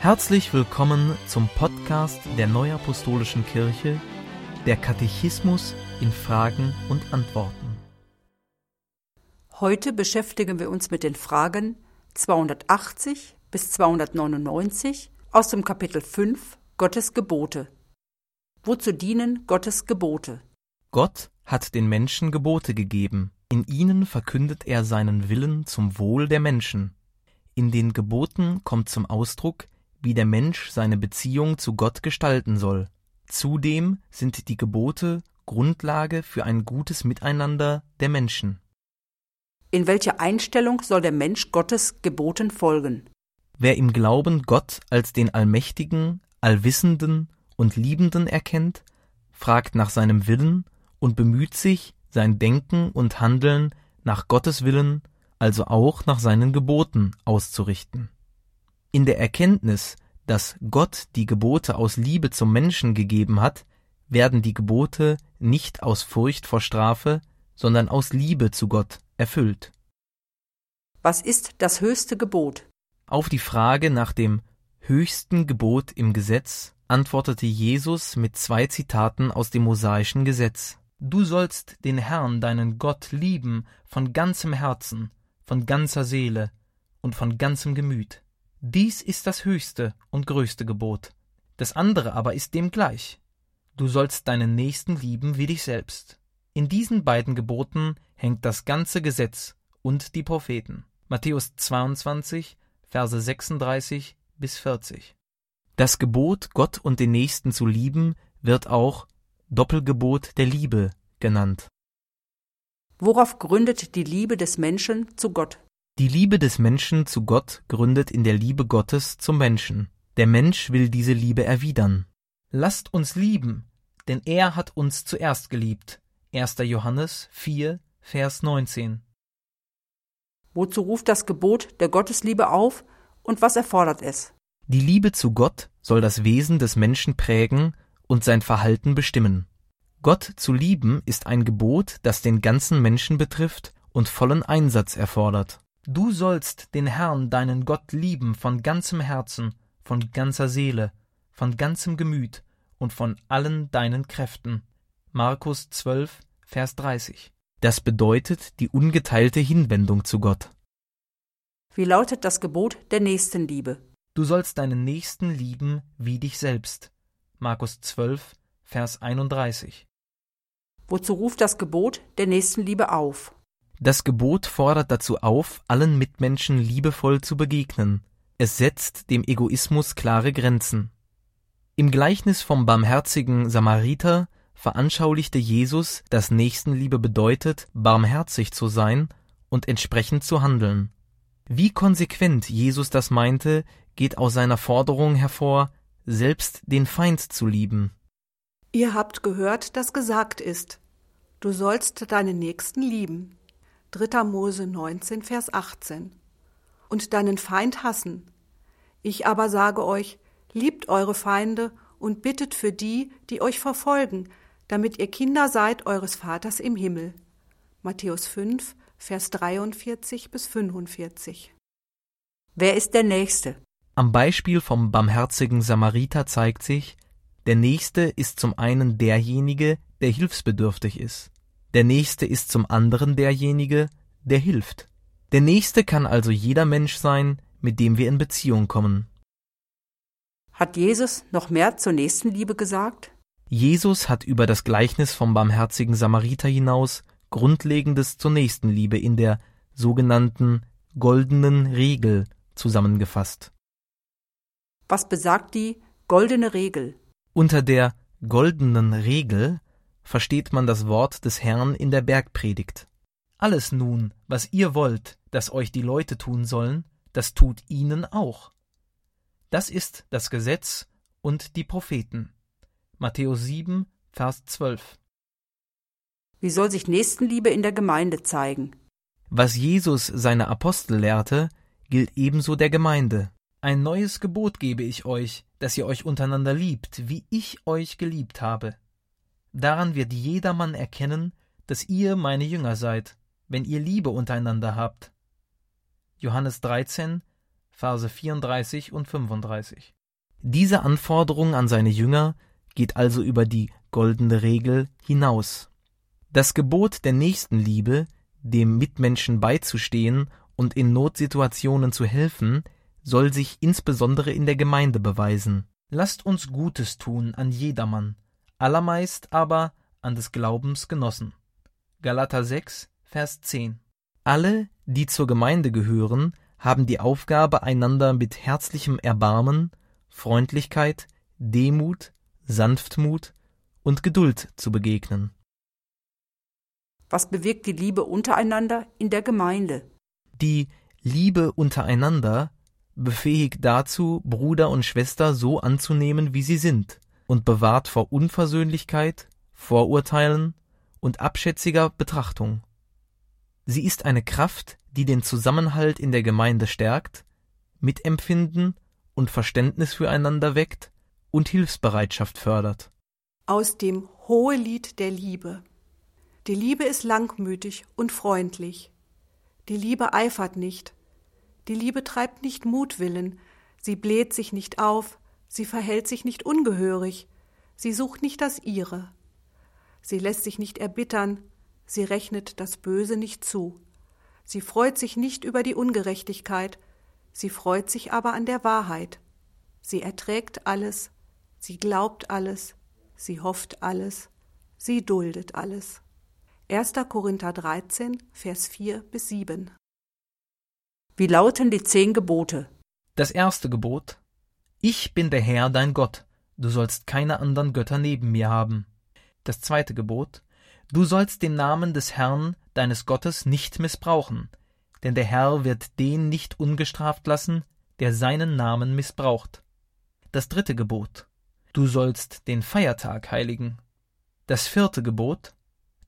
Herzlich willkommen zum Podcast der Neuapostolischen Kirche, der Katechismus in Fragen und Antworten. Heute beschäftigen wir uns mit den Fragen 280 bis 299 aus dem Kapitel 5 Gottes Gebote. Wozu dienen Gottes Gebote? Gott hat den Menschen Gebote gegeben. In ihnen verkündet er seinen Willen zum Wohl der Menschen. In den Geboten kommt zum Ausdruck, wie der Mensch seine Beziehung zu Gott gestalten soll. Zudem sind die Gebote Grundlage für ein gutes Miteinander der Menschen. In welcher Einstellung soll der Mensch Gottes Geboten folgen? Wer im Glauben Gott als den Allmächtigen, Allwissenden und Liebenden erkennt, fragt nach seinem Willen und bemüht sich, sein Denken und Handeln nach Gottes Willen, also auch nach seinen Geboten auszurichten. In der Erkenntnis, dass Gott die Gebote aus Liebe zum Menschen gegeben hat, werden die Gebote nicht aus Furcht vor Strafe, sondern aus Liebe zu Gott erfüllt. Was ist das höchste Gebot? Auf die Frage nach dem höchsten Gebot im Gesetz antwortete Jesus mit zwei Zitaten aus dem mosaischen Gesetz. Du sollst den Herrn, deinen Gott, lieben von ganzem Herzen, von ganzer Seele und von ganzem Gemüt. Dies ist das höchste und größte Gebot. Das andere aber ist dem gleich. Du sollst deinen Nächsten lieben wie dich selbst. In diesen beiden Geboten hängt das ganze Gesetz und die Propheten. Matthäus 22, Verse 36 bis 40. Das Gebot, Gott und den Nächsten zu lieben, wird auch Doppelgebot der Liebe genannt. Worauf gründet die Liebe des Menschen zu Gott? Die Liebe des Menschen zu Gott gründet in der Liebe Gottes zum Menschen. Der Mensch will diese Liebe erwidern. Lasst uns lieben, denn er hat uns zuerst geliebt. 1. Johannes 4, Vers 19. Wozu ruft das Gebot der Gottesliebe auf und was erfordert es? Die Liebe zu Gott soll das Wesen des Menschen prägen und sein Verhalten bestimmen. Gott zu lieben ist ein Gebot, das den ganzen Menschen betrifft und vollen Einsatz erfordert. Du sollst den Herrn, deinen Gott, lieben von ganzem Herzen, von ganzer Seele, von ganzem Gemüt und von allen deinen Kräften. Markus 12, Vers 30. Das bedeutet die ungeteilte Hinwendung zu Gott. Wie lautet das Gebot der Nächstenliebe? Du sollst deinen Nächsten lieben wie dich selbst. Markus 12, Vers 31. Wozu ruft das Gebot der Nächstenliebe auf? Das Gebot fordert dazu auf, allen Mitmenschen liebevoll zu begegnen. Es setzt dem Egoismus klare Grenzen. Im Gleichnis vom barmherzigen Samariter veranschaulichte Jesus, dass Nächstenliebe bedeutet, barmherzig zu sein und entsprechend zu handeln. Wie konsequent Jesus das meinte, geht aus seiner Forderung hervor, selbst den Feind zu lieben. Ihr habt gehört, dass gesagt ist, du sollst deinen Nächsten lieben. 3. Mose 19, Vers 18. Und deinen Feind hassen. Ich aber sage euch, liebt eure Feinde und bittet für die, die euch verfolgen, damit ihr Kinder seid eures Vaters im Himmel. Matthäus 5, Vers 43 bis 45. Wer ist der Nächste? Am Beispiel vom barmherzigen Samariter zeigt sich, der Nächste ist zum einen derjenige, der hilfsbedürftig ist. Der Nächste ist zum anderen derjenige, der hilft. Der Nächste kann also jeder Mensch sein, mit dem wir in Beziehung kommen. Hat Jesus noch mehr zur Nächstenliebe gesagt? Jesus hat über das Gleichnis vom barmherzigen Samariter hinaus Grundlegendes zur Nächstenliebe in der sogenannten goldenen Regel zusammengefasst. Was besagt die goldene Regel? Unter der goldenen Regel versteht man das Wort des Herrn in der Bergpredigt. Alles nun, was ihr wollt, dass euch die Leute tun sollen, das tut ihnen auch. Das ist das Gesetz und die Propheten. Matthäus 7, Vers 12. Wie soll sich Nächstenliebe in der Gemeinde zeigen? Was Jesus seine Apostel lehrte, gilt ebenso der Gemeinde. Ein neues Gebot gebe ich euch, dass ihr euch untereinander liebt, wie ich euch geliebt habe. Daran wird jedermann erkennen, dass ihr meine Jünger seid, wenn ihr Liebe untereinander habt. Johannes 13, Verse 34 und 35. Diese Anforderung an seine Jünger geht also über die goldene Regel hinaus. Das Gebot der Nächstenliebe, dem Mitmenschen beizustehen und in Notsituationen zu helfen, soll sich insbesondere in der Gemeinde beweisen. Lasst uns Gutes tun an jedermann, allermeist aber an des Glaubens Genossen. Galater 6, Vers 10. Alle, die zur Gemeinde gehören, haben die Aufgabe, einander mit herzlichem Erbarmen, Freundlichkeit, Demut, Sanftmut und Geduld zu begegnen. Was bewirkt die Liebe untereinander in der Gemeinde? Die Liebe untereinander befähigt dazu, Bruder und Schwester so anzunehmen, wie sie sind, und bewahrt vor Unversöhnlichkeit, Vorurteilen und abschätziger Betrachtung. Sie ist eine Kraft, die den Zusammenhalt in der Gemeinde stärkt, Mitempfinden und Verständnis füreinander weckt und Hilfsbereitschaft fördert. Aus dem Hohelied der Liebe. Die Liebe ist langmütig und freundlich. Die Liebe eifert nicht. Die Liebe treibt nicht Mutwillen. Sie bläht sich nicht auf. Sie verhält sich nicht ungehörig. Sie sucht nicht das ihre. Sie lässt sich nicht erbittern. Sie rechnet das Böse nicht zu. Sie freut sich nicht über die Ungerechtigkeit. Sie freut sich aber an der Wahrheit. Sie erträgt alles. Sie glaubt alles. Sie hofft alles. Sie duldet alles. 1. Korinther 13, Vers 4 bis 7. Wie lauten die zehn Gebote? Das erste Gebot Ich bin der Herr dein Gott, du sollst keine anderen Götter neben mir haben. Das zweite Gebot Du sollst den Namen des Herrn, deines Gottes, nicht missbrauchen, denn der Herr wird den nicht ungestraft lassen, der seinen Namen missbraucht. Das dritte Gebot Du sollst den Feiertag heiligen. Das vierte Gebot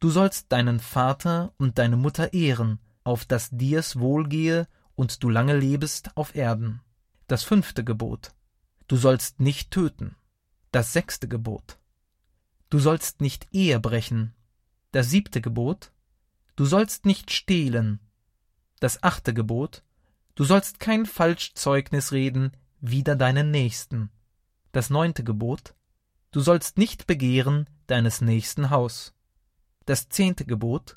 Du sollst deinen Vater und deine Mutter ehren, auf dass dir's wohlgehe und du lange lebest auf Erden. Das fünfte Gebot. Du sollst nicht töten. Das sechste Gebot. Du sollst nicht Ehe brechen. Das siebte Gebot. Du sollst nicht stehlen. Das achte Gebot. Du sollst kein Falschzeugnis reden wider deinen Nächsten. Das neunte Gebot. Du sollst nicht begehren deines nächsten Haus. Das zehnte Gebot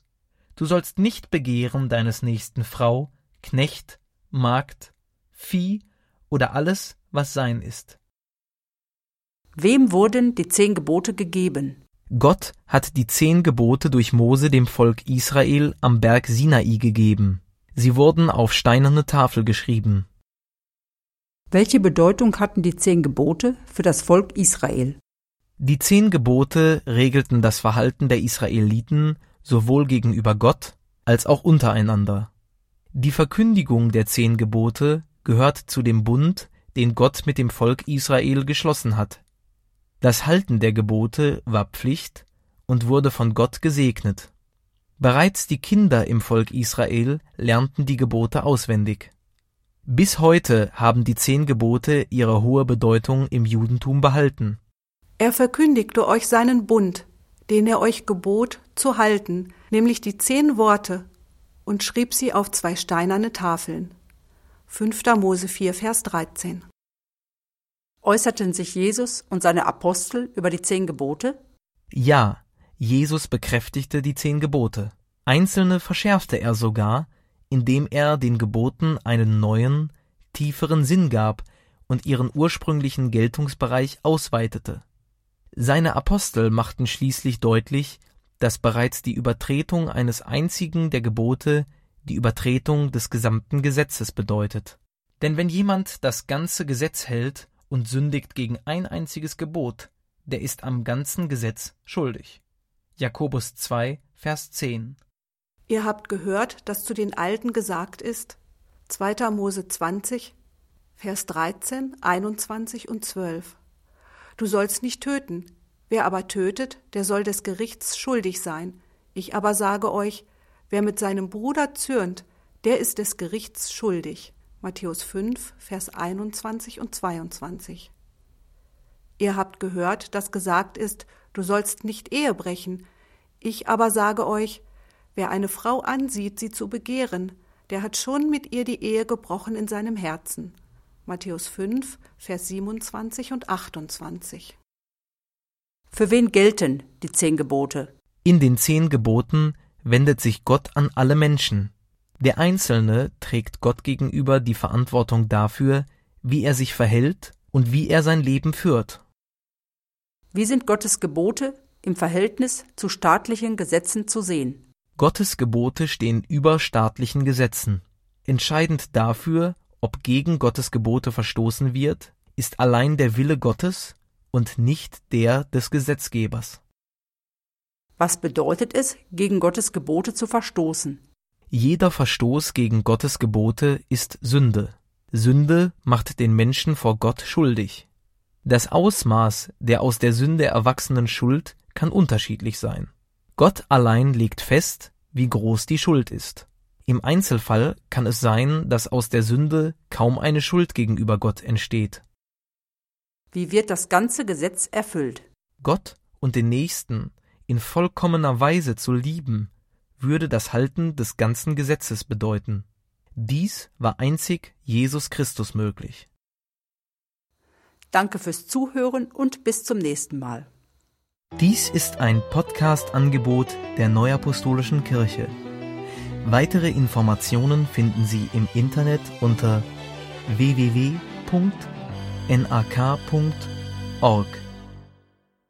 Du sollst nicht begehren deines nächsten Frau, Knecht, Magd, Vieh oder alles, was sein ist. Wem wurden die zehn Gebote gegeben? Gott hat die zehn Gebote durch Mose dem Volk Israel am Berg Sinai gegeben. Sie wurden auf steinerne Tafel geschrieben. Welche Bedeutung hatten die zehn Gebote für das Volk Israel? Die zehn Gebote regelten das Verhalten der Israeliten sowohl gegenüber Gott als auch untereinander. Die Verkündigung der zehn Gebote gehört zu dem Bund, den Gott mit dem Volk Israel geschlossen hat. Das Halten der Gebote war Pflicht und wurde von Gott gesegnet. Bereits die Kinder im Volk Israel lernten die Gebote auswendig. Bis heute haben die zehn Gebote ihre hohe Bedeutung im Judentum behalten. Er verkündigte euch seinen Bund, den er euch gebot, zu halten, nämlich die zehn Worte, und schrieb sie auf zwei steinerne Tafeln. 5. Mose 4, Vers 13. Äußerten sich Jesus und seine Apostel über die zehn Gebote? Ja, Jesus bekräftigte die zehn Gebote. Einzelne verschärfte er sogar, indem er den Geboten einen neuen, tieferen Sinn gab und ihren ursprünglichen Geltungsbereich ausweitete. Seine Apostel machten schließlich deutlich, dass bereits die Übertretung eines einzigen der Gebote die Übertretung des gesamten Gesetzes bedeutet. Denn wenn jemand das ganze Gesetz hält und sündigt gegen ein einziges Gebot, der ist am ganzen Gesetz schuldig. Jakobus 2, Vers 10. Ihr habt gehört, dass zu den Alten gesagt ist, 2. Mose 20, Vers 13, 21 und 12. Du sollst nicht töten. Wer aber tötet, der soll des Gerichts schuldig sein. Ich aber sage euch, wer mit seinem Bruder zürnt, der ist des Gerichts schuldig. Matthäus 5, Vers 21 und 22. Ihr habt gehört, dass gesagt ist, du sollst nicht Ehe brechen. Ich aber sage euch, wer eine Frau ansieht, sie zu begehren, der hat schon mit ihr die Ehe gebrochen in seinem Herzen. Matthäus 5, Vers 27 und 28. Für wen gelten die zehn Gebote? In den zehn Geboten wendet sich Gott an alle Menschen. Der Einzelne trägt Gott gegenüber die Verantwortung dafür, wie er sich verhält und wie er sein Leben führt. Wie sind Gottes Gebote im Verhältnis zu staatlichen Gesetzen zu sehen? Gottes Gebote stehen über staatlichen Gesetzen. Entscheidend dafür, ob gegen Gottes Gebote verstoßen wird, ist allein der Wille Gottes und nicht der des Gesetzgebers. Was bedeutet es, gegen Gottes Gebote zu verstoßen? Jeder Verstoß gegen Gottes Gebote ist Sünde. Sünde macht den Menschen vor Gott schuldig. Das Ausmaß der aus der Sünde erwachsenen Schuld kann unterschiedlich sein. Gott allein legt fest, wie groß die Schuld ist. Im Einzelfall kann es sein, dass aus der Sünde kaum eine Schuld gegenüber Gott entsteht. Wie wird das ganze Gesetz erfüllt? Gott und den Nächsten in vollkommener Weise zu lieben, würde das Halten des ganzen Gesetzes bedeuten. Dies war einzig Jesus Christus möglich. Danke fürs Zuhören und bis zum nächsten Mal. Dies ist ein Podcast-Angebot der Neuapostolischen Kirche. Weitere Informationen finden Sie im Internet unter www.nak.org.